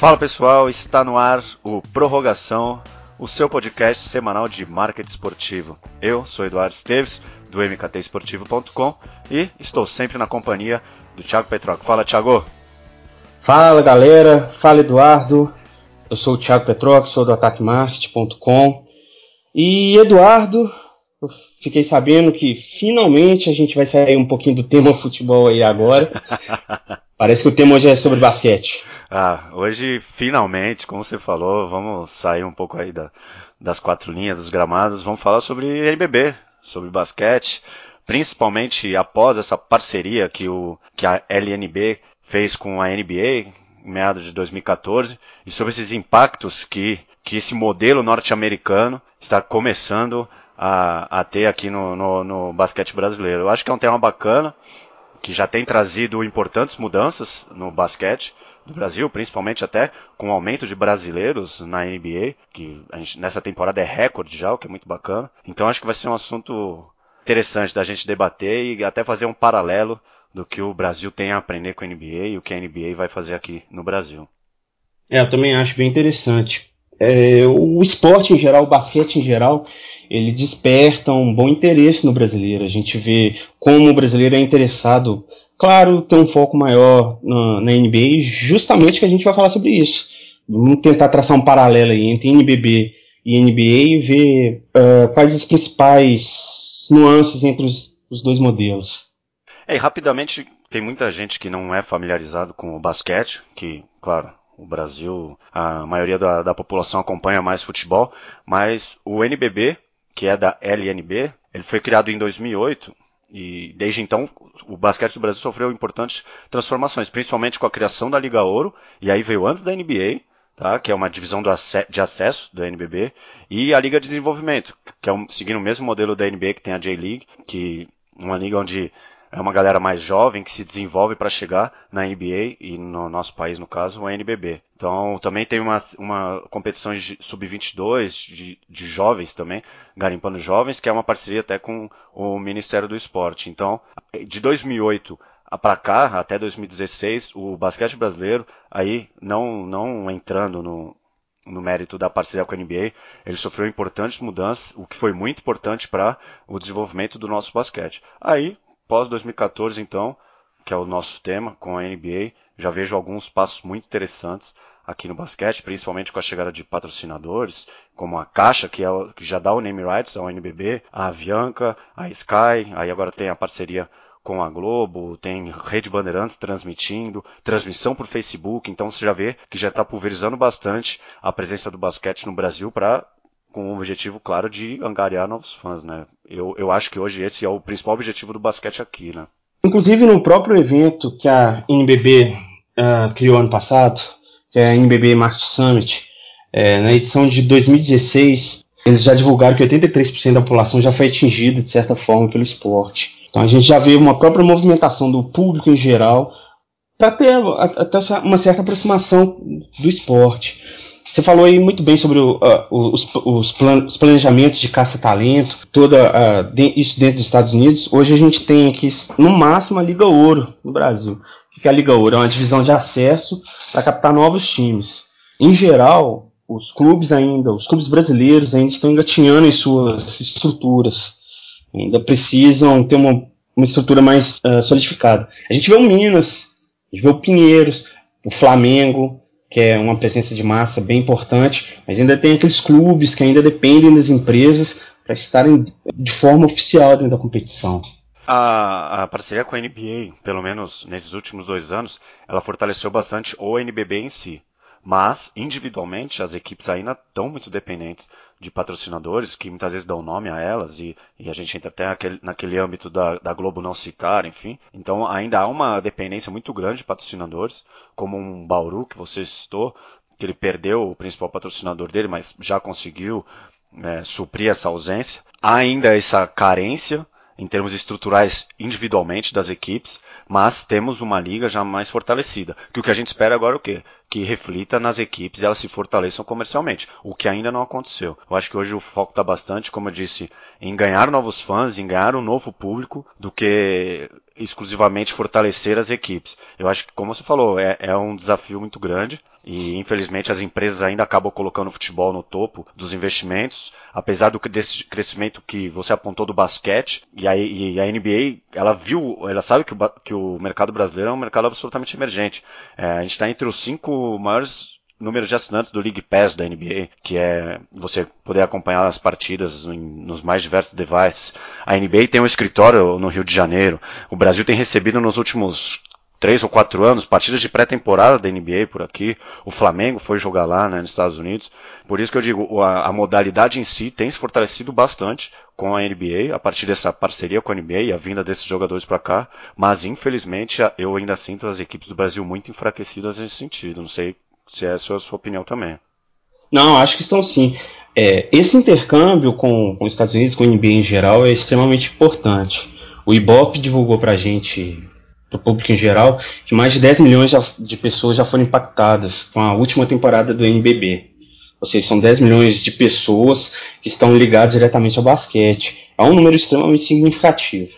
Fala pessoal, está no ar o Prorrogação, o seu podcast semanal de marketing esportivo. Eu sou Eduardo Esteves, do mktesportivo.com e estou sempre na companhia do Thiago Petroc. Fala, Thiago! Fala galera, fala Eduardo. Eu sou o Thiago Petroc, sou do ataquemarket.com. E Eduardo, eu fiquei sabendo que finalmente a gente vai sair um pouquinho do tema futebol aí agora. Parece que o tema hoje é sobre basquete. Ah, hoje finalmente, como você falou, vamos sair um pouco aí da, das quatro linhas, dos gramados, vamos falar sobre NBB, sobre basquete, principalmente após essa parceria que, o, que a LNB fez com a NBA, em meados de 2014, e sobre esses impactos que, que esse modelo norte-americano está começando a, a ter aqui no, no, no basquete brasileiro. Eu acho que é um tema bacana, que já tem trazido importantes mudanças no basquete do Brasil, principalmente até com o aumento de brasileiros na NBA, que gente, nessa temporada é recorde já, o que é muito bacana. Então acho que vai ser um assunto interessante da gente debater e até fazer um paralelo do que o Brasil tem a aprender com a NBA e o que a NBA vai fazer aqui no Brasil. É, eu também acho bem interessante. É, o esporte em geral, o basquete em geral, ele desperta um bom interesse no brasileiro. A gente vê como o brasileiro é interessado, claro, tem um foco maior na, na NBA, justamente que a gente vai falar sobre isso. Vamos tentar traçar um paralelo aí entre NBB e NBA e ver uh, quais as principais nuances entre os, os dois modelos. É, e rapidamente, tem muita gente que não é familiarizado com o basquete, que, claro, o Brasil, a maioria da, da população acompanha mais futebol, mas o NBB, que é da LNB, ele foi criado em 2008 e desde então o basquete do Brasil sofreu importantes transformações, principalmente com a criação da Liga Ouro, e aí veio antes da NBA, tá? que é uma divisão de acesso da NBB, e a Liga de Desenvolvimento, que é um, seguindo o mesmo modelo da NBA que tem a J-League, que uma liga onde é uma galera mais jovem que se desenvolve para chegar na NBA e no nosso país, no caso, o NBB. Então também tem uma, uma competição sub-22 de, de jovens também, Garimpando Jovens, que é uma parceria até com o Ministério do Esporte. Então, de 2008 para cá, até 2016, o basquete brasileiro, aí não, não entrando no, no mérito da parceria com a NBA, ele sofreu importantes mudanças, o que foi muito importante para o desenvolvimento do nosso basquete. Aí pós 2014, então, que é o nosso tema com a NBA, já vejo alguns passos muito interessantes aqui no basquete, principalmente com a chegada de patrocinadores, como a Caixa, que, é que já dá o name rights ao NBB, a Avianca, a Sky, aí agora tem a parceria com a Globo, tem Rede Bandeirantes transmitindo, transmissão por Facebook, então você já vê que já está pulverizando bastante a presença do basquete no Brasil para com o objetivo, claro, de angariar novos fãs, né? Eu, eu acho que hoje esse é o principal objetivo do basquete aqui, né? Inclusive no próprio evento que a NBB uh, ah, criou ano passado, que é a NBB Market Summit, é, na edição de 2016, eles já divulgaram que 83% da população já foi atingida, de certa forma, pelo esporte. Então a gente já vê uma própria movimentação do público em geral para ter até uma certa aproximação do esporte. Você falou aí muito bem sobre o, uh, os, os, plan os, planejamentos de caça-talento, toda uh, de, isso dentro dos Estados Unidos. Hoje a gente tem aqui, no máximo, a Liga Ouro no Brasil. O que é a Liga Ouro? É uma divisão de acesso para captar novos times. Em geral, os clubes ainda, os clubes brasileiros ainda estão engatinhando em suas estruturas. Ainda precisam ter uma, uma estrutura mais uh, solidificada. A gente vê o Minas, a gente vê o Pinheiros, o Flamengo, que é uma presença de massa bem importante, mas ainda tem aqueles clubes que ainda dependem das empresas para estarem de forma oficial dentro da competição. A, a, parceria com a NBA, pelo menos nesses últimos dois anos, ela fortaleceu bastante o NBB em si. Mas, individualmente, as equipes ainda estão muito dependentes de patrocinadores que muitas vezes dão nome a elas e, e a gente entra até naquele, naquele âmbito da, da, Globo não citar, enfim. Então ainda há uma dependência muito grande de patrocinadores, como um Bauru que você citou, que ele perdeu o principal patrocinador dele, mas já conseguiu é, suprir essa ausência. Há ainda essa carência em termos estruturais individualmente das equipes, mas temos uma liga já mais fortalecida. Que o que a gente espera agora é o quê? Que reflita nas equipes e elas se fortaleçam comercialmente, o que ainda não aconteceu. Eu acho que hoje o foco está bastante, como eu disse, em ganhar novos fãs, em ganhar um novo público, do que exclusivamente fortalecer as equipes. Eu acho que, como você falou, é, é um desafio muito grande, e infelizmente as empresas ainda acabam colocando o futebol no topo dos investimentos, apesar do desse crescimento que você apontou do basquete e a, e a NBA, ela viu, ela sabe que o, que o mercado brasileiro é um mercado absolutamente emergente. É, a gente está entre os cinco maiores números de assinantes do League Pass da NBA, que é você poder acompanhar as partidas nos mais diversos devices. A NBA tem um escritório no Rio de Janeiro. O Brasil tem recebido nos últimos três ou quatro anos, partidas de pré-temporada da NBA por aqui. O Flamengo foi jogar lá, né, nos Estados Unidos. Por isso que eu digo, a, a, modalidade em si tem se fortalecido bastante com a NBA, a partir dessa parceria com a NBA e a vinda desses jogadores para cá. Mas, infelizmente, eu ainda sinto as equipes do Brasil muito enfraquecidas nesse sentido. Não sei se essa é a sua opinião também. Não, acho que estão sim. É, esse intercâmbio com, com os Estados Unidos, com a NBA em geral, é extremamente importante. O Ibope divulgou para a gente para o público em geral, que mais de 10 milhões de pessoas já foram impactadas com a última temporada do NBB. Ou seja, são 10 milhões de pessoas que estão ligadas diretamente ao basquete. É um número extremamente significativo.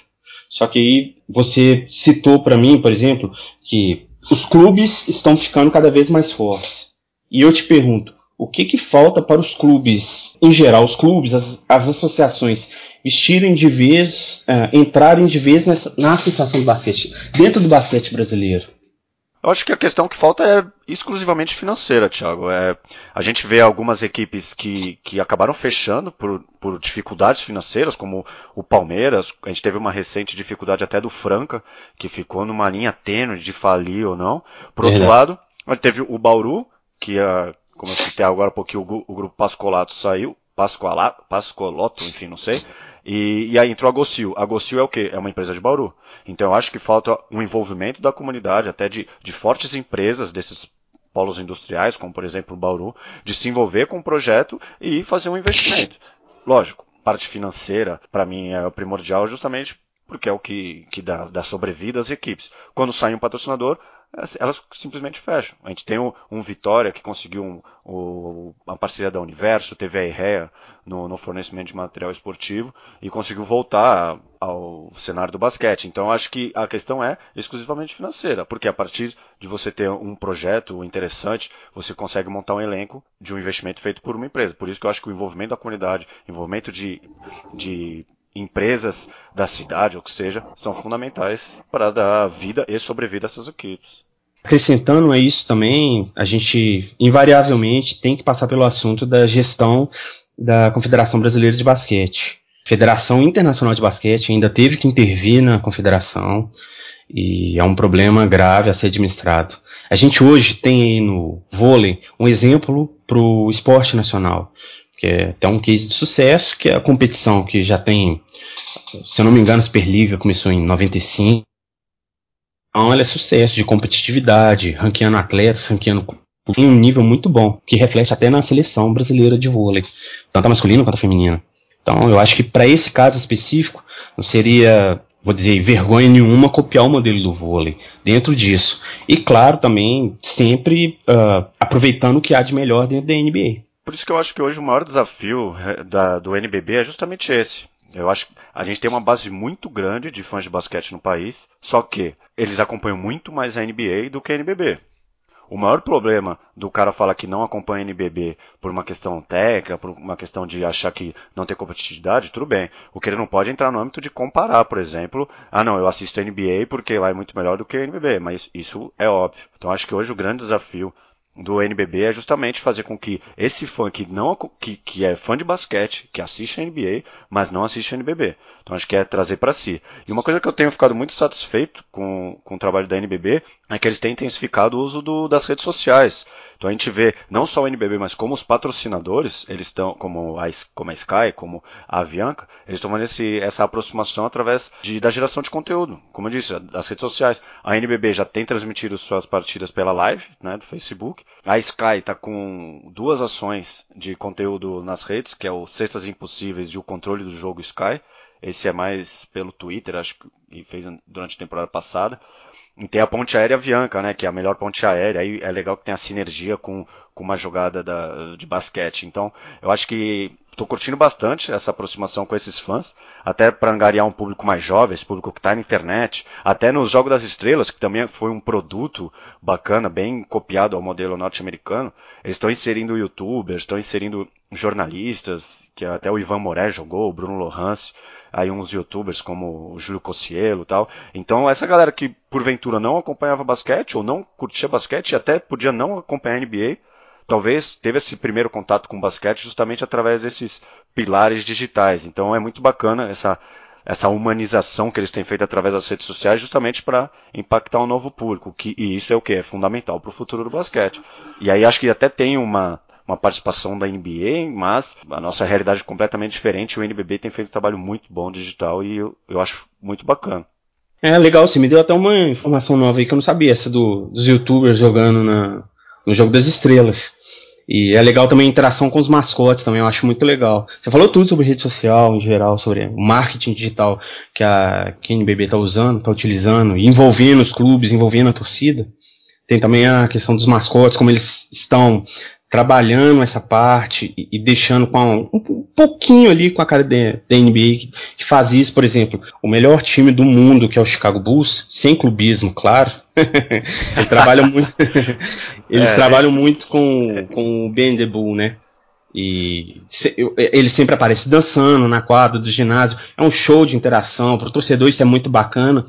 Só que aí você citou para mim, por exemplo, que os clubes estão ficando cada vez mais fortes. E eu te pergunto, o que, que falta para os clubes, em geral, os clubes, as, as associações, vestirem de vez, uh, entrarem de vez nessa, na associação do basquete, dentro do basquete brasileiro? Eu acho que a questão que falta é exclusivamente financeira, Thiago. É, a gente vê algumas equipes que, que acabaram fechando por, por dificuldades financeiras, como o Palmeiras. A gente teve uma recente dificuldade até do Franca, que ficou numa linha tênue de falir ou não. Por outro lado, teve o Bauru, que, uh, como eu citei agora um pouquinho, o, o grupo Pascolato saiu. Pascoalato, Pascoloto, enfim, não sei. E, e aí entrou a Gocil. A Gocil é o quê? É uma empresa de Bauru. Então eu acho que falta um envolvimento da comunidade, até de, de fortes empresas desses polos industriais, como por exemplo o Bauru, de se envolver com o projeto e fazer um investimento. Lógico, parte financeira, para mim, é primordial justamente porque é o que, que dá, dá sobrevida às equipes. Quando sai um patrocinador, elas simplesmente fecham. A gente tem um, um Vitória que conseguiu um, um, uma parceria da Universo, teve a IREA no, no, fornecimento de material esportivo e conseguiu voltar ao cenário do basquete. Então acho que a questão é exclusivamente financeira, porque a partir de você ter um projeto interessante, você consegue montar um elenco de um investimento feito por uma empresa. Por isso que eu acho que o envolvimento da comunidade, envolvimento de, de empresas da cidade, ou que seja, são fundamentais para dar vida e sobrevida a essas equipes. Acrescentando a isso também, a gente invariavelmente tem que passar pelo assunto da gestão da Confederação Brasileira de Basquete. A Federação Internacional de Basquete ainda teve que intervir na confederação e é um problema grave a ser administrado. A gente hoje tem no vôlei um exemplo para o esporte nacional que é até um case de sucesso, que é a competição que já tem, se eu não me engano, a Superliga começou em 95. Então ela é sucesso de competitividade, ranqueando atletas, ranqueando em um nível muito bom, que reflete até na seleção brasileira de vôlei, tanto a masculina quanto a feminina. Então eu acho que para esse caso específico, não seria, vou dizer, vergonha nenhuma copiar o modelo do vôlei dentro disso. E claro, também sempre uh, aproveitando o que há de melhor dentro da NBA. Por isso que eu acho que hoje o maior desafio eh, da, do NBB é justamente esse. Eu acho que a gente tem uma base muito grande de fãs de basquete no país, só que eles acompanham muito mais a NBA do que a NBB. O maior problema do cara falar que não acompanha a NBB por uma questão técnica, por uma questão de achar que não tem competitividade, tudo bem. O que ele não pode entrar no âmbito de comparar, por exemplo, ah não, eu assisto a NBA porque lá é muito melhor do que a NBB, mas isso é óbvio. Então acho que hoje o grande desafio do NBB é justamente fazer com que esse fã que não que, que é fã de basquete, que assiste a NBA, mas não assiste a NBB. Então acho que é trazer para si. E uma coisa que eu tenho ficado muito satisfeito com, com o trabalho da NBB é que eles têm intensificado o uso do, das redes sociais. Então a gente vê não só o NBB, mas como os patrocinadores, eles estão, como a, como a Sky, como a Avianca, eles estão fazendo esse, essa aproximação através de, da geração de conteúdo. Como eu disse, das redes sociais. A NBB já tem transmitido suas partidas pela live, né, do Facebook. A Sky está com duas ações de conteúdo nas redes, que é o Cestas Impossíveis e o controle do jogo Sky. Esse é mais pelo Twitter, acho que fez durante a temporada passada. E tem a ponte aérea Avianca, né? Que é a melhor ponte aérea. Aí é legal que tem a sinergia com, com uma jogada da, de basquete. Então, eu acho que tô curtindo bastante essa aproximação com esses fãs, até para angariar um público mais jovem, esse público que está na internet, até nos Jogos das Estrelas, que também foi um produto bacana, bem copiado ao modelo norte-americano. Eles estão inserindo youtubers, estão inserindo jornalistas, que até o Ivan Moré jogou, o Bruno Lohance, aí uns youtubers como o Júlio Cossielo e tal. Então essa galera que porventura não acompanhava basquete ou não curtia basquete até podia não acompanhar NBA, talvez teve esse primeiro contato com o basquete justamente através desses pilares digitais. Então é muito bacana essa essa humanização que eles têm feito através das redes sociais justamente para impactar um novo público, que, e isso é o que é fundamental para o futuro do basquete. E aí acho que até tem uma uma participação da NBA, mas a nossa realidade é completamente diferente. O NBB tem feito um trabalho muito bom digital e eu, eu acho muito bacana. É legal, você me deu até uma informação nova aí que eu não sabia, essa do, dos youtubers jogando na, no jogo das estrelas. E é legal também a interação com os mascotes também, eu acho muito legal. Você falou tudo sobre rede social em geral, sobre marketing digital que a, que a NBB está usando, está utilizando, envolvendo os clubes, envolvendo a torcida. Tem também a questão dos mascotes, como eles estão trabalhando essa parte e, e deixando com um, um, pouquinho ali com a cara da NBA que, que, faz isso, por exemplo, o melhor time do mundo, que é o Chicago Bulls, sem clubismo, claro. eles trabalham muito, eles é, trabalham é, muito com, com o Ben The Bull, né? E se, eu, ele sempre aparece dançando na quadra do ginásio. É um show de interação. Para o torcedor isso é muito bacana.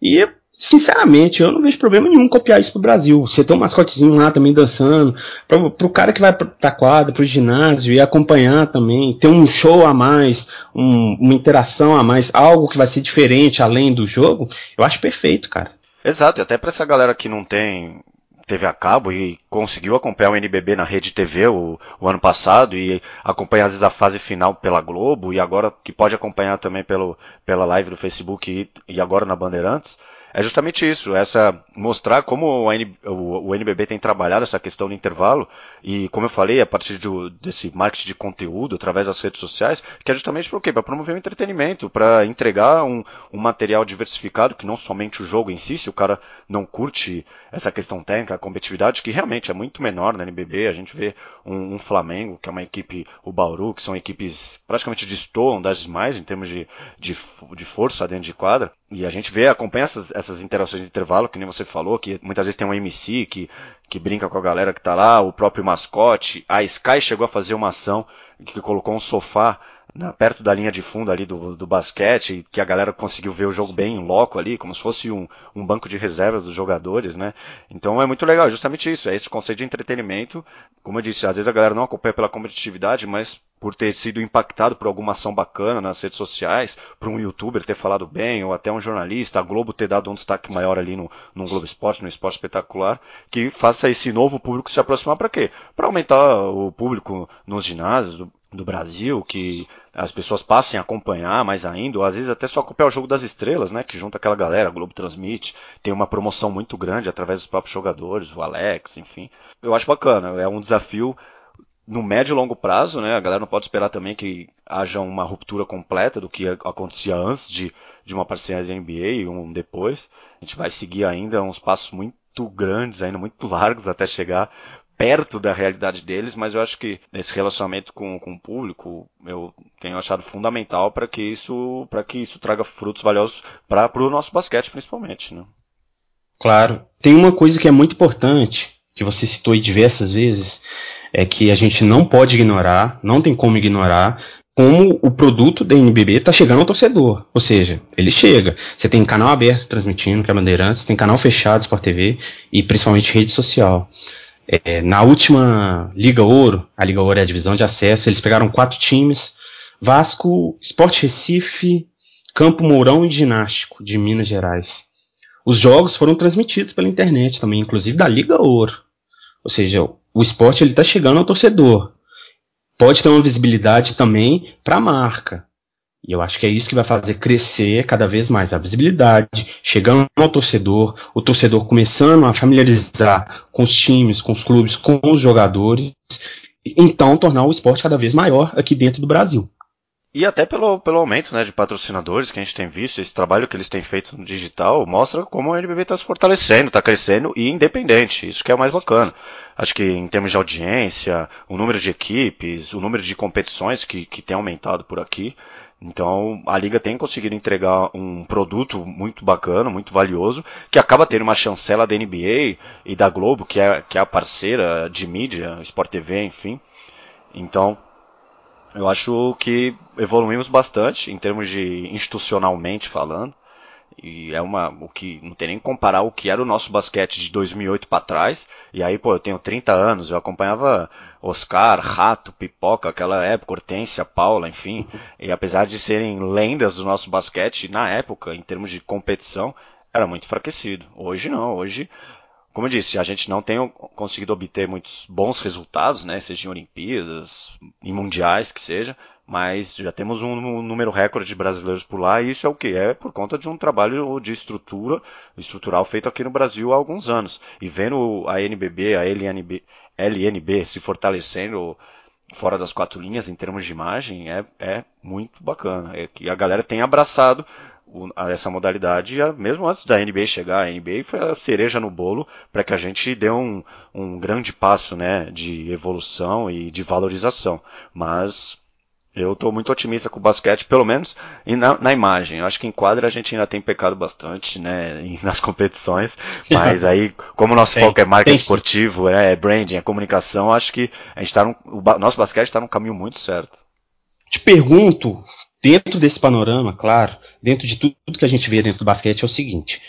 E sinceramente, eu não vejo problema nenhum copiar isso pro Brasil. Você tem um mascotezinho lá também dançando, pro, pro cara que vai pra, pra quadra, pro ginásio e acompanhar também, ter um show a mais, um, uma interação a mais, algo que vai ser diferente além do jogo, eu acho perfeito, cara. Exato, e até para essa galera que não tem TV a cabo e conseguiu acompanhar o NBB na Rede TV o, o, ano passado e acompanhar às vezes a fase final pela Globo e agora que pode acompanhar também pelo, pela live do Facebook e, e agora na Bandeirantes, é justamente isso, essa mostrar como o, N, o, o, NBB tem trabalhado essa questão do intervalo e, como eu falei, a partir de, desse marketing de conteúdo através das redes sociais, que é justamente para o quê? Para promover o entretenimento, para entregar um, um, material diversificado, que não somente o jogo em si, se o cara não curte essa questão técnica, a competitividade, que realmente é muito menor na NBB, a gente vê um, um Flamengo, que é uma equipe, o Bauru, que são equipes praticamente destoam das demais em termos de, de, de força dentro de quadra, e a gente vê, acompanha essas, essas interações de intervalo, que nem você falou, que muitas vezes tem um MC que, que brinca com a galera que tá lá, o próprio mascote. A Sky chegou a fazer uma ação que colocou um sofá na, perto da linha de fundo ali do, do basquete, que a galera conseguiu ver o jogo bem em loco ali, como se fosse um, um banco de reservas dos jogadores, né? Então é muito legal, justamente isso, é esse conceito de entretenimento. Como eu disse, às vezes a galera não acompanha pela competitividade, mas por ter sido impactado por alguma ação bacana nas redes sociais, por um youtuber ter falado bem, ou até um jornalista, a Globo ter dado um destaque maior ali no, no Globo Esporte, no Esporte Espetacular, que faça esse novo público se aproximar para quê? Para aumentar o público nos ginásios do, do, Brasil, que as pessoas passem a acompanhar mais ainda, ou às vezes até só acompanhar o jogo das estrelas, né? Que junta aquela galera, a Globo transmite, tem uma promoção muito grande através dos próprios jogadores, o Alex, enfim. Eu acho bacana, é um desafio no médio e longo prazo, né, a galera não pode esperar também que haja uma ruptura completa do que acontecia antes de, de uma parceria de NBA e um depois. A gente vai seguir ainda uns passos muito grandes, ainda muito largos até chegar perto da realidade deles, mas eu acho que nesse relacionamento com, com o público, eu tenho achado fundamental para que isso para que isso traga frutos valiosos para o nosso basquete principalmente, né? Claro. Tem uma coisa que é muito importante, que você citou diversas vezes, é que a gente não pode ignorar, não tem como ignorar, como o produto da NBB está chegando ao torcedor. Ou seja, ele chega. Você tem canal aberto transmitindo, que é Bandeirantes, tem canal fechado, Sport TV, e principalmente rede social. É, na última Liga Ouro, a Liga Ouro é a divisão de acesso, eles pegaram quatro times: Vasco, Sport Recife, Campo Mourão e Ginástico, de Minas Gerais. Os jogos foram transmitidos pela internet também, inclusive da Liga Ouro. Ou seja, o esporte ele está chegando ao torcedor. Pode ter uma visibilidade também para a marca. E eu acho que é isso que vai fazer crescer cada vez mais a visibilidade, chegando ao torcedor, o torcedor começando a familiarizar com os times, com os clubes, com os jogadores, então tornar o esporte cada vez maior aqui dentro do Brasil. E até pelo, pelo aumento né, de patrocinadores que a gente tem visto, esse trabalho que eles têm feito no digital mostra como o NBB está se fortalecendo, está crescendo e independente. Isso que é o mais bacana. Acho que em termos de audiência, o número de equipes, o número de competições que, que tem aumentado por aqui. Então a liga tem conseguido entregar um produto muito bacana, muito valioso, que acaba tendo uma chancela da NBA e da Globo, que é, que é a parceira de mídia, Sport TV, enfim. Então eu acho que evoluímos bastante em termos de institucionalmente falando. E é uma. O que. Não tem nem que comparar o que era o nosso basquete de 2008 para trás. E aí, pô, eu tenho 30 anos, eu acompanhava Oscar, Rato, Pipoca, aquela época, Hortência, Paula, enfim. E apesar de serem lendas do nosso basquete, na época, em termos de competição, era muito enfraquecido. Hoje não, hoje como eu disse, a gente não tem conseguido obter muitos bons resultados, né, seja em Olimpíadas, em mundiais que seja, mas já temos um número recorde de brasileiros por lá, e isso é o que? É por conta de um trabalho de estrutura, estrutural feito aqui no Brasil há alguns anos. E vendo a NBB, a LNB, LNB se fortalecendo fora das quatro linhas em termos de imagem, é, é muito bacana. É que a galera tem abraçado essa modalidade, mesmo antes da NBA chegar, a NBA foi a cereja no bolo para que a gente dê um, um grande passo né, de evolução e de valorização. Mas eu estou muito otimista com o basquete, pelo menos na, na, imagem. Eu acho que em quadra a gente ainda tem pecado bastante, né, nas competições. Mas aí, como o nosso tem, foco é marketing esportivo, é, é branding, é comunicação, acho que a gente tá o nosso basquete está num caminho muito certo. Te pergunto, dentro desse panorama, claro, dentro de tudo que a gente vê dentro do basquete, é o seguinte.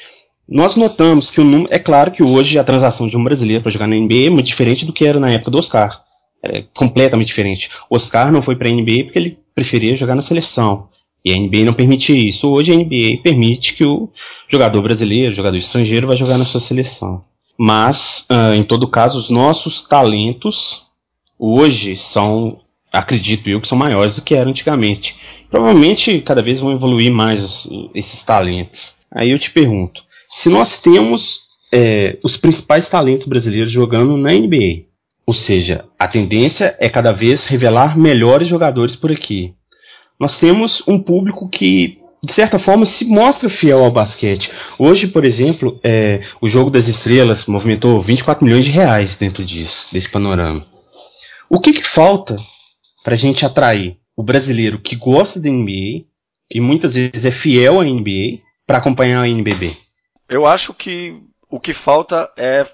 Nós notamos que o número. É claro que hoje a transação de um brasileiro para jogar na NBA é muito diferente do que era na época do Oscar. É completamente diferente. Oscar não foi para a NBA porque ele preferia jogar na seleção. E a NBA não permitia isso. Hoje a NBA permite que o jogador brasileiro, jogador estrangeiro, vá jogar na sua seleção. Mas, uh, em todo caso, os nossos talentos hoje são acredito eu que são maiores do que eram antigamente. Provavelmente cada vez vão evoluir mais esses talentos. Aí eu te pergunto, se nós temos é, os principais talentos brasileiros jogando na NBA, ou seja, a tendência é cada vez revelar melhores jogadores por aqui. Nós temos um público que de certa forma, se mostra fiel ao basquete. Hoje, por exemplo, é, o Jogo das Estrelas movimentou 24 milhões de reais dentro disso, desse panorama. O que, que falta para a gente atrair o brasileiro que gosta da NBA, que muitas vezes é fiel à NBA, para acompanhar a NBB? Eu acho que o que falta é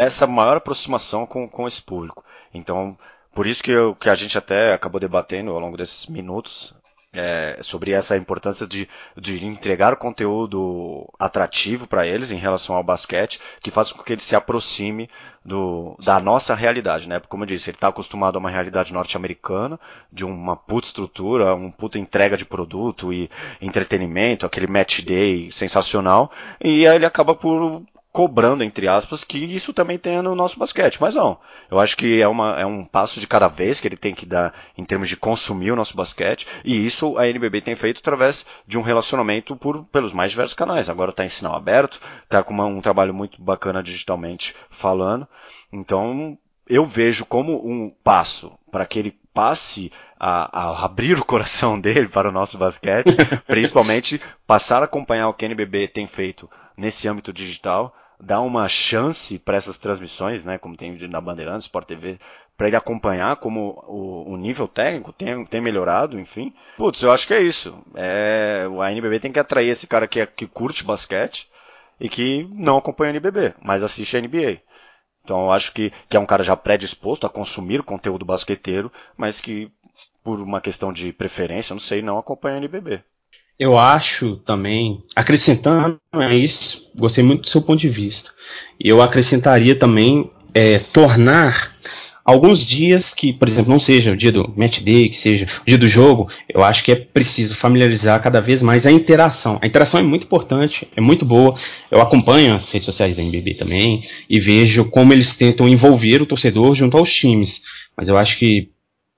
essa maior aproximação com, com esse público. Então, por isso que, eu, que a gente até acabou debatendo ao longo desses minutos é, sobre essa importância de, de entregar conteúdo atrativo para eles em relação ao basquete, que faça com que ele se aproxime do, da nossa realidade, né? Como eu disse, ele está acostumado a uma realidade norte-americana, de uma puta estrutura, uma puta entrega de produto e entretenimento, aquele match day sensacional, e aí ele acaba por cobrando, entre aspas, que isso também tenha no nosso basquete. Mas não. Eu acho que é, uma, é um passo de cada vez que ele tem que dar em termos de consumir o nosso basquete. E isso a NBB tem feito através de um relacionamento por, pelos mais diversos canais. Agora está em sinal aberto, está com uma, um trabalho muito bacana digitalmente falando. Então eu vejo como um passo para que ele passe a, a, abrir o coração dele para o nosso basquete, principalmente passar a acompanhar o que a NBB tem feito nesse âmbito digital, dar uma chance para essas transmissões, né, como tem na Bandeirantes, Sport TV, para ele acompanhar como o, o, nível técnico tem, tem melhorado, enfim. Putz, eu acho que é isso. É, a NBB tem que atrair esse cara que, é, que curte basquete e que não acompanha a NBB, mas assiste a NBA. Então eu acho que, que é um cara já predisposto a consumir conteúdo basqueteiro, mas que por uma questão de preferência, não sei, não acompanha a NBB. Eu acho também, acrescentando a isso, gostei muito do seu ponto de vista. Eu acrescentaria também é, tornar alguns dias que, por exemplo, não seja o dia do match day, que seja o dia do jogo, eu acho que é preciso familiarizar cada vez mais a interação. A interação é muito importante, é muito boa. Eu acompanho as redes sociais da NBB também e vejo como eles tentam envolver o torcedor junto aos times. Mas eu acho que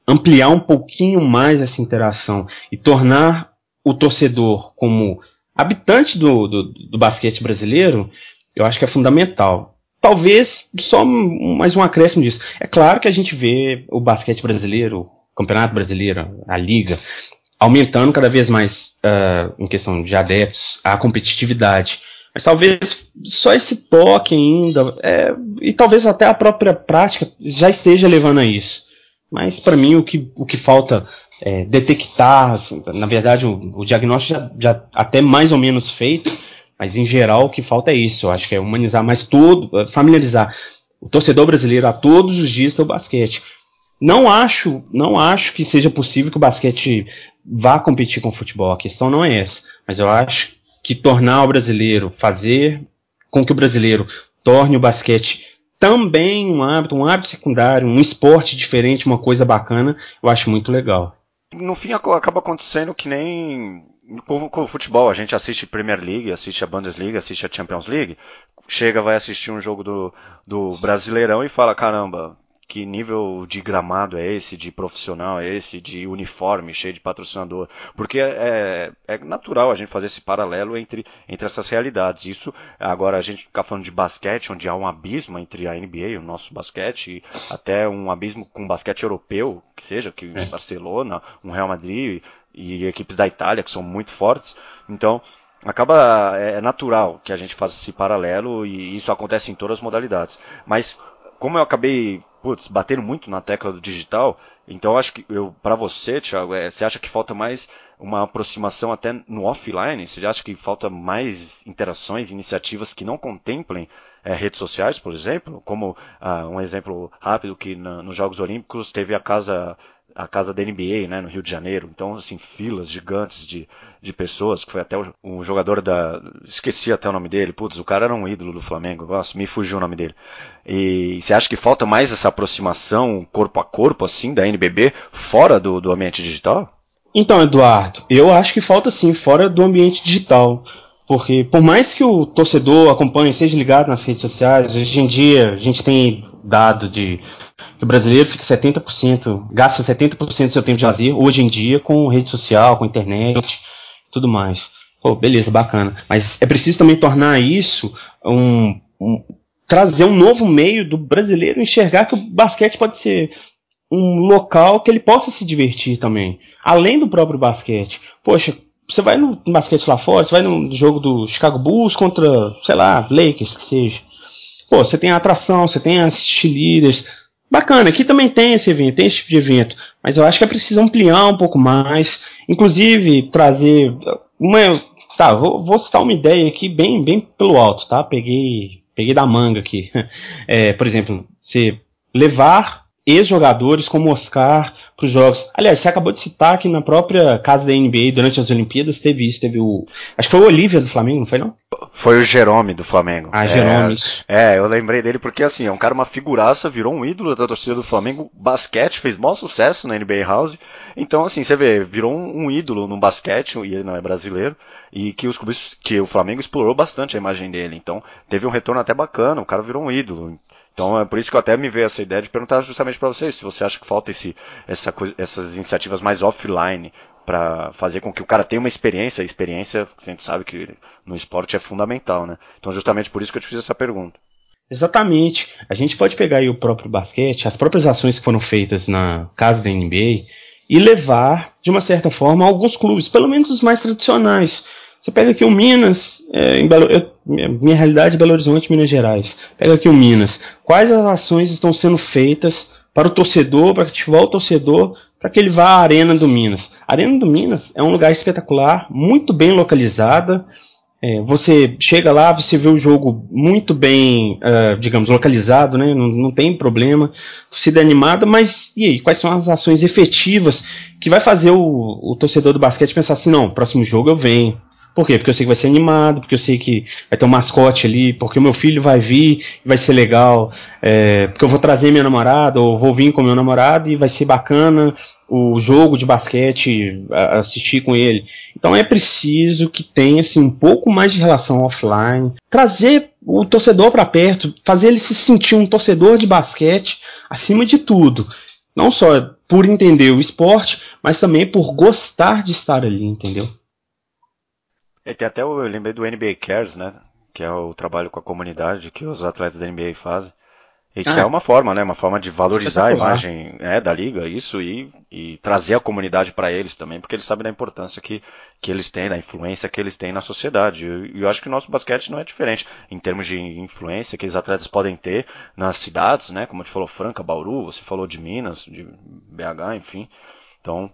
ampliar um pouquinho mais essa interação e tornar o torcedor como habitante do, do, do, basquete brasileiro, eu acho que é fundamental. Talvez só mais um acréscimo disso. É claro que a gente vê o basquete brasileiro, o campeonato brasileiro, a liga, aumentando cada vez mais uh, em questão de adeptos, a competitividade. Mas talvez só esse toque ainda, é, e talvez até a própria prática já esteja levando a isso. Mas para mim o que, o que falta é detectar, assim, na verdade o, o diagnóstico já, já até mais ou menos feito, mas em geral o que falta é isso. Eu acho que é humanizar mais todo, familiarizar o torcedor brasileiro a todos os dias do basquete. Não acho, não acho que seja possível que o basquete vá competir com o futebol. A questão não é essa. Mas eu acho que tornar o brasileiro, fazer com que o brasileiro torne o basquete também um hábito, um hábito secundário, um esporte diferente, uma coisa bacana, eu acho muito legal. No fim acaba acontecendo que nem com, o futebol, a gente assiste Premier League, assiste a Bundesliga, assiste a Champions League, chega, vai assistir um jogo do, do Brasileirão e fala, caramba, que nível de gramado é esse, de profissional é esse, de uniforme cheio de patrocinador. Porque é, é, é natural a gente fazer esse paralelo entre, entre essas realidades. Isso, agora a gente fica falando de basquete, onde há um abismo entre a NBA, o nosso basquete, e até um abismo com o basquete europeu, que seja, que é. Barcelona, um Real Madrid e equipes da Itália, que são muito fortes. Então, acaba é, é natural que a gente faça esse paralelo e isso acontece em todas as modalidades. Mas como eu acabei putz, bateram muito na tecla do digital. Então acho que eu para você, Thiago, é, você acha que falta mais uma aproximação até no offline? Você acha que falta mais interações, iniciativas que não contemplem é, redes sociais, por exemplo? Como ah, um exemplo rápido que na, nos Jogos Olímpicos teve a casa a casa da NBA, né, no Rio de Janeiro. Então, assim, filas gigantes de, de pessoas, que foi até o, jogador da. Esqueci até o nome dele, putz, o cara era um ídolo do Flamengo, nossa, me fugiu o nome dele. E você acha que falta mais essa aproximação corpo a corpo, assim, da NBB, fora do, do ambiente digital? Então, Eduardo, eu acho que falta sim, fora do ambiente digital. Porque por mais que o torcedor acompanhe, seja ligado nas redes sociais, hoje em dia a gente tem dado de que o brasileiro fica 70%, gasta 70% do seu tempo de lazer hoje em dia com rede social, com internet, tudo mais. Pô, beleza, bacana. Mas é preciso também tornar isso um, um trazer um novo meio do brasileiro enxergar que o basquete pode ser um local que ele possa se divertir também, além do próprio basquete. Poxa, você vai no basquete lá fora, você vai no jogo do Chicago Bulls contra, sei lá, Lakers, que seja. Pô, você tem a atração, você tem as cheerleaders, Bacana, aqui também tem esse evento, tem esse tipo de evento, mas eu acho que é preciso ampliar um pouco mais, inclusive trazer uma, tá, vou, vou citar uma ideia aqui bem, bem pelo alto, tá? Peguei, peguei da manga aqui. É, por exemplo, você levar ex-jogadores como Oscar para os jogos. Aliás, você acabou de citar que na própria casa da NBA durante as Olimpíadas teve isso, teve o. Acho que foi o Olivia do Flamengo, não foi não? Foi o Jerome do Flamengo. Ah, Jerome. É, é, eu lembrei dele porque assim, é um cara uma figuraça, virou um ídolo da torcida do Flamengo, basquete, fez maior sucesso na NBA House. Então, assim, você vê, virou um, um ídolo no basquete, e ele não é brasileiro, e que os clubes, que o Flamengo explorou bastante a imagem dele. Então, teve um retorno até bacana, o cara virou um ídolo. Então é por isso que eu até me veio essa ideia de perguntar justamente para vocês se você acha que falta esse, essa, essas iniciativas mais offline para fazer com que o cara tenha uma experiência. A experiência, a gente sabe que no esporte é fundamental, né? Então, justamente por isso que eu te fiz essa pergunta. Exatamente. A gente pode pegar aí o próprio basquete, as próprias ações que foram feitas na casa da NBA e levar, de uma certa forma, alguns clubes, pelo menos os mais tradicionais. Você pega aqui o Minas, é, em Belo, eu, minha realidade é Belo Horizonte, Minas Gerais. Pega aqui o Minas. Quais as ações estão sendo feitas para o torcedor, para ativar o torcedor para que ele vá à Arena do Minas. A Arena do Minas é um lugar espetacular, muito bem localizada. É, você chega lá, você vê o jogo muito bem, uh, digamos, localizado, né? não, não tem problema, torcida animada, mas e aí, quais são as ações efetivas que vai fazer o, o torcedor do basquete pensar assim, não, próximo jogo eu venho, por quê? Porque eu sei que vai ser animado, porque eu sei que vai ter um mascote ali, porque o meu filho vai vir vai ser legal, é, porque eu vou trazer minha namorada, ou vou vir com meu namorado e vai ser bacana o jogo de basquete, assistir com ele. Então é preciso que tenha assim, um pouco mais de relação offline, trazer o torcedor para perto, fazer ele se sentir um torcedor de basquete acima de tudo. Não só por entender o esporte, mas também por gostar de estar ali, entendeu? E tem até, eu lembrei do NBA Cares, né? Que é o trabalho com a comunidade que os atletas da NBA fazem. E que ah, é uma forma, né? Uma forma de valorizar a imagem é, da liga, isso, e, e trazer a comunidade para eles também, porque eles sabem da importância que, que eles têm, da influência que eles têm na sociedade. E eu, eu acho que o nosso basquete não é diferente em termos de influência que os atletas podem ter nas cidades, né? Como a gente falou, Franca, Bauru, você falou de Minas, de BH, enfim. Então,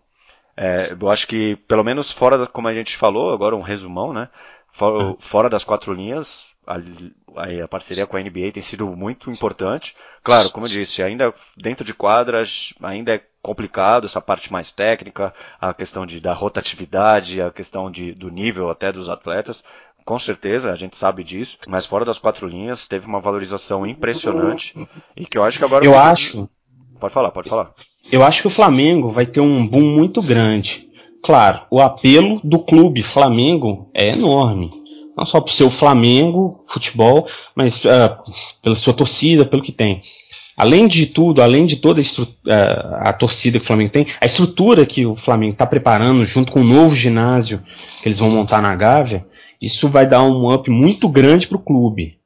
é, eu acho que, pelo menos fora, como a gente falou, agora um resumão, né? Fora, uhum. fora das quatro linhas, a, a, parceria com a NBA tem sido muito importante. Claro, como eu disse, ainda dentro de quadras, ainda é complicado essa parte mais técnica, a questão de, da rotatividade, a questão de, do nível até dos atletas. Com certeza, a gente sabe disso, mas fora das quatro linhas teve uma valorização impressionante e que eu acho que agora. Eu acho. Pode falar, pode falar. Eu acho que o Flamengo vai ter um boom muito grande. Claro, o apelo do clube Flamengo é enorme não só por ser o Flamengo, futebol, mas uh, pela sua torcida, pelo que tem. Além de tudo, além de toda a, uh, a torcida que o Flamengo tem, a estrutura que o Flamengo está preparando junto com o novo ginásio que eles vão montar na Gávea, isso vai dar um up muito grande para o clube.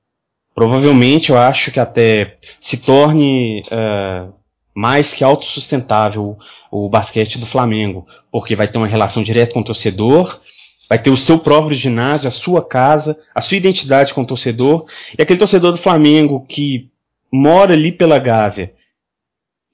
Provavelmente eu acho que até se torne uh, mais que autossustentável o, basquete do Flamengo, porque vai ter uma relação direta com o torcedor vai ter o seu próprio ginásio, a sua casa, a sua identidade com o torcedor. E aquele torcedor do Flamengo que mora ali pela Gávea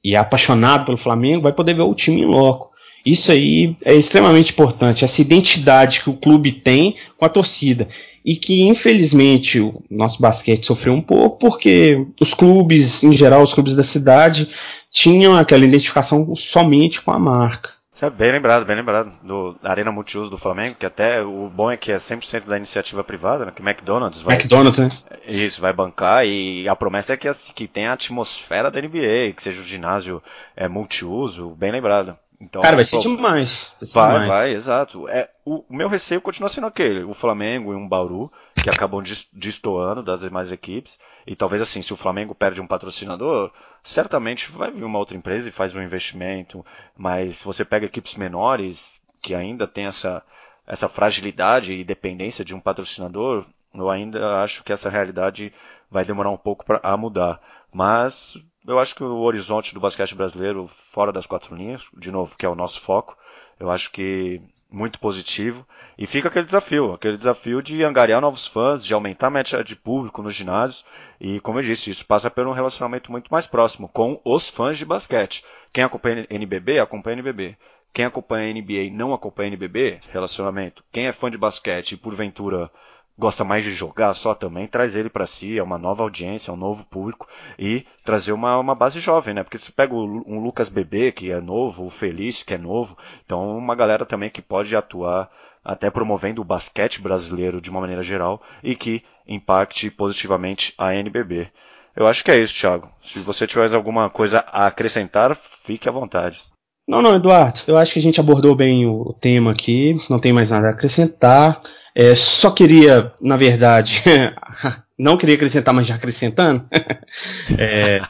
e é apaixonado pelo Flamengo vai poder ver o time em loco. Isso aí é extremamente importante, essa identidade que o clube tem com a torcida. E que, infelizmente, o nosso basquete sofreu um pouco, porque os clubes, em geral, os clubes da cidade, tinham aquela identificação somente com a marca. Isso é bem lembrado, bem lembrado. Do Arena Multiuso do Flamengo, que até o bom é que é 100% da iniciativa privada, né? Que McDonald's vai. McDonald's, né? Isso, vai bancar e a promessa é que, que tenha a atmosfera da NBA, que seja o ginásio é, multiuso, bem lembrado. Então, Cara, vai ser demais. Vai, vai, demais. vai, exato. É, o, o, meu receio continua sendo aquele, o Flamengo e um Bauru, que acabam destoando das demais equipes. E talvez assim, se o Flamengo perde um patrocinador, certamente vai vir uma outra empresa e faz um investimento. Mas se você pega equipes menores, que ainda tem essa, essa fragilidade e dependência de um patrocinador, eu ainda acho que essa realidade vai demorar um pouco para mudar. Mas eu acho que o horizonte do basquete brasileiro, fora das quatro linhas, de novo, que é o nosso foco, eu acho que muito positivo. E fica aquele desafio, aquele desafio de angariar novos fãs, de aumentar a média de público nos ginásios. E como eu disse, isso passa por um relacionamento muito mais próximo com os fãs de basquete. Quem acompanha NBB, acompanha NBB. Quem acompanha NBA não acompanha NBB, relacionamento. Quem é fã de basquete e porventura gosta mais de jogar só também, traz ele para si, é uma nova audiência, é um novo público e trazer uma, uma base jovem, né? Porque se pega um Lucas Bebê, que é novo, o Felício, que é novo, então uma galera também que pode atuar até promovendo o basquete brasileiro de uma maneira geral e que impacte positivamente a NBB. Eu acho que é isso, Thiago. Se você tiver alguma coisa a acrescentar, fique à vontade. Não, não, Eduardo. Eu acho que a gente abordou bem o tema aqui. Não tem mais nada a acrescentar. É, só queria, na verdade, não queria acrescentar, mas já acrescentando. é,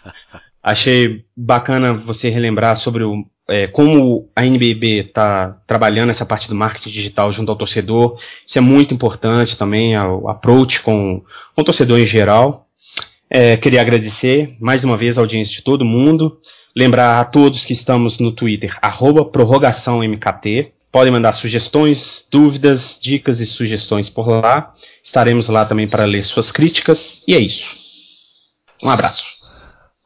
achei bacana você relembrar sobre o, é, como a NBB está trabalhando essa parte do marketing digital junto ao torcedor. Isso é muito importante também, o approach com, com o torcedor em geral. É, queria agradecer mais uma vez a audiência de todo mundo. Lembrar a todos que estamos no Twitter, prorrogaçãomkt. Podem mandar sugestões, dúvidas, dicas e sugestões por lá. Estaremos lá também para ler suas críticas. E é isso. Um abraço.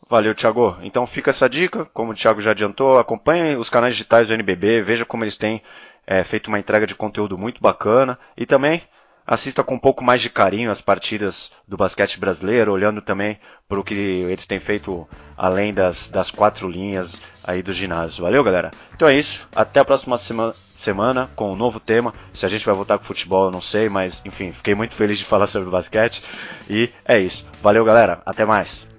Valeu, Thiago. Então fica essa dica, como o Thiago já adiantou, acompanhe os canais digitais do NBB, veja como eles têm é, feito uma entrega de conteúdo muito bacana e também assista com um pouco mais de carinho as partidas do basquete brasileiro, olhando também para o que eles têm feito além das, das quatro linhas aí do ginásio. Valeu, galera? Então é isso. Até a próxima sema semana com um novo tema. Se a gente vai voltar com futebol, eu não sei, mas enfim, fiquei muito feliz de falar sobre basquete. E é isso. Valeu, galera. Até mais.